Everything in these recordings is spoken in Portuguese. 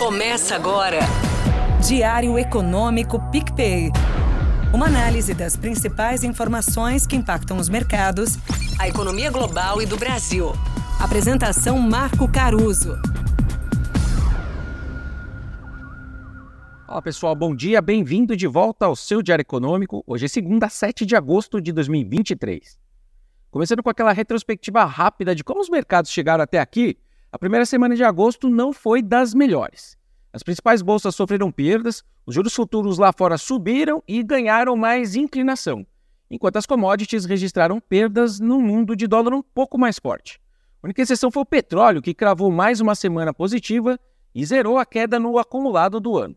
Começa agora. Diário Econômico PicPay. Uma análise das principais informações que impactam os mercados, a economia global e do Brasil. Apresentação Marco Caruso. Olá pessoal, bom dia, bem-vindo de volta ao seu Diário Econômico. Hoje é segunda, 7 de agosto de 2023. Começando com aquela retrospectiva rápida de como os mercados chegaram até aqui, a primeira semana de agosto não foi das melhores. As principais bolsas sofreram perdas, os juros futuros lá fora subiram e ganharam mais inclinação, enquanto as commodities registraram perdas num mundo de dólar um pouco mais forte. A única exceção foi o petróleo, que cravou mais uma semana positiva e zerou a queda no acumulado do ano.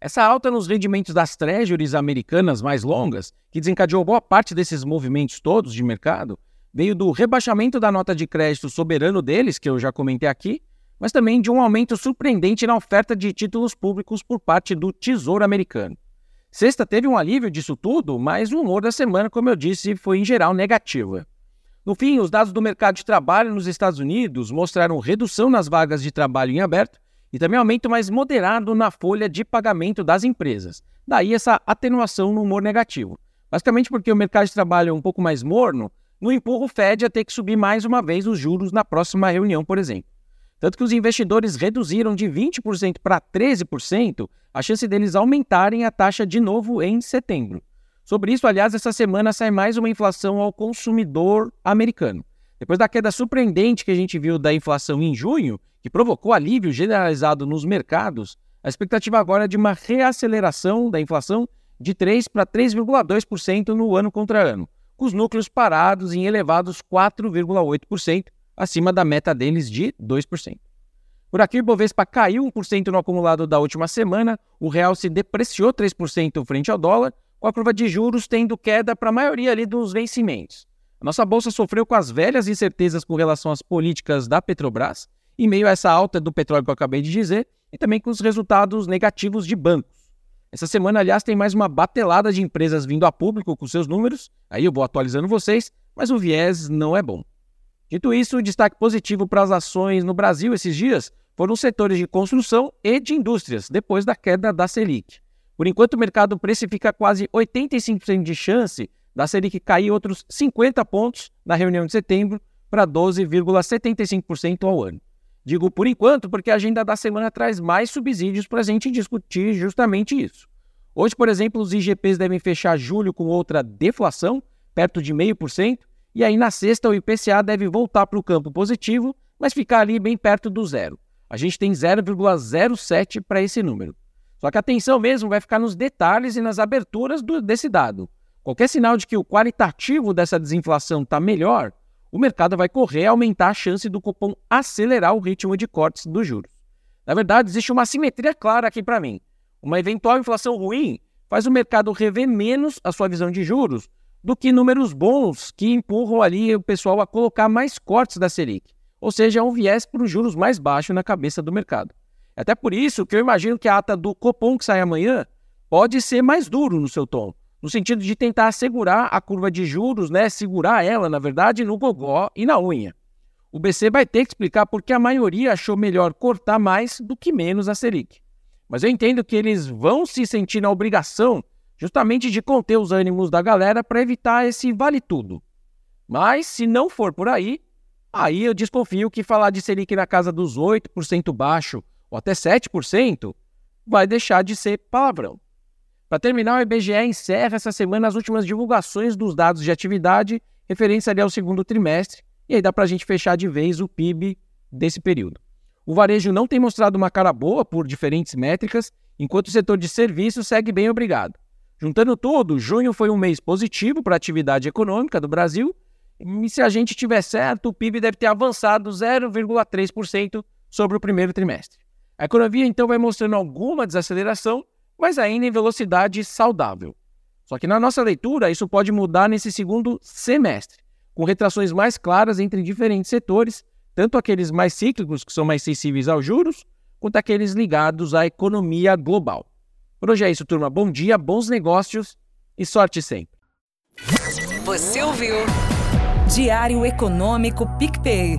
Essa alta nos rendimentos das treasuries americanas mais longas, que desencadeou boa parte desses movimentos todos de mercado, veio do rebaixamento da nota de crédito soberano deles, que eu já comentei aqui, mas também de um aumento surpreendente na oferta de títulos públicos por parte do Tesouro Americano. Sexta teve um alívio disso tudo, mas o humor da semana, como eu disse, foi em geral negativa. No fim, os dados do mercado de trabalho nos Estados Unidos mostraram redução nas vagas de trabalho em aberto e também aumento mais moderado na folha de pagamento das empresas. Daí essa atenuação no humor negativo. Basicamente porque o mercado de trabalho é um pouco mais morno, não empurra o Fed a ter que subir mais uma vez os juros na próxima reunião, por exemplo. Tanto que os investidores reduziram de 20% para 13% a chance deles aumentarem a taxa de novo em setembro. Sobre isso, aliás, essa semana sai mais uma inflação ao consumidor americano. Depois da queda surpreendente que a gente viu da inflação em junho, que provocou alívio generalizado nos mercados, a expectativa agora é de uma reaceleração da inflação de 3 para 3,2% no ano contra ano, os núcleos parados em elevados 4,8%, acima da meta deles de 2%. Por aqui, o Bovespa caiu 1% no acumulado da última semana, o real se depreciou 3% frente ao dólar, com a curva de juros tendo queda para a maioria ali dos vencimentos. A nossa bolsa sofreu com as velhas incertezas com relação às políticas da Petrobras, em meio a essa alta do petróleo que eu acabei de dizer, e também com os resultados negativos de bancos. Essa semana, aliás, tem mais uma batelada de empresas vindo a público com seus números, aí eu vou atualizando vocês, mas o viés não é bom. Dito isso, o destaque positivo para as ações no Brasil esses dias foram os setores de construção e de indústrias, depois da queda da Selic. Por enquanto, o mercado precifica quase 85% de chance da Selic cair outros 50 pontos na reunião de setembro para 12,75% ao ano. Digo por enquanto porque a agenda da semana traz mais subsídios para a gente discutir justamente isso. Hoje, por exemplo, os IGPs devem fechar julho com outra deflação, perto de 0,5%, e aí na sexta o IPCA deve voltar para o campo positivo, mas ficar ali bem perto do zero. A gente tem 0,07 para esse número. Só que a atenção mesmo vai ficar nos detalhes e nas aberturas do, desse dado. Qualquer sinal de que o qualitativo dessa desinflação está melhor, o mercado vai correr a aumentar a chance do cupom acelerar o ritmo de cortes dos juros. Na verdade, existe uma simetria clara aqui para mim. Uma eventual inflação ruim faz o mercado rever menos a sua visão de juros do que números bons que empurram ali o pessoal a colocar mais cortes da Selic. Ou seja, é um viés para os juros mais baixos na cabeça do mercado. Até por isso que eu imagino que a ata do Copom que sai amanhã pode ser mais duro no seu tom, no sentido de tentar segurar a curva de juros, né, segurar ela, na verdade, no gogó e na unha. O BC vai ter que explicar por que a maioria achou melhor cortar mais do que menos a Selic. Mas eu entendo que eles vão se sentir na obrigação justamente de conter os ânimos da galera para evitar esse vale tudo. Mas se não for por aí, aí eu desconfio que falar de Selic na casa dos 8% baixo ou até 7% vai deixar de ser palavrão. Para terminar, o IBGE encerra essa semana as últimas divulgações dos dados de atividade referentes ali ao segundo trimestre, e aí dá para a gente fechar de vez o PIB desse período. O varejo não tem mostrado uma cara boa por diferentes métricas, enquanto o setor de serviços segue bem obrigado. Juntando tudo, junho foi um mês positivo para a atividade econômica do Brasil, e se a gente tiver certo, o PIB deve ter avançado 0,3% sobre o primeiro trimestre. A economia então vai mostrando alguma desaceleração, mas ainda em velocidade saudável. Só que na nossa leitura, isso pode mudar nesse segundo semestre, com retrações mais claras entre diferentes setores, tanto aqueles mais cíclicos, que são mais sensíveis aos juros, quanto aqueles ligados à economia global. Por hoje é isso, turma. Bom dia, bons negócios e sorte sempre. Você ouviu? Diário Econômico PicPay.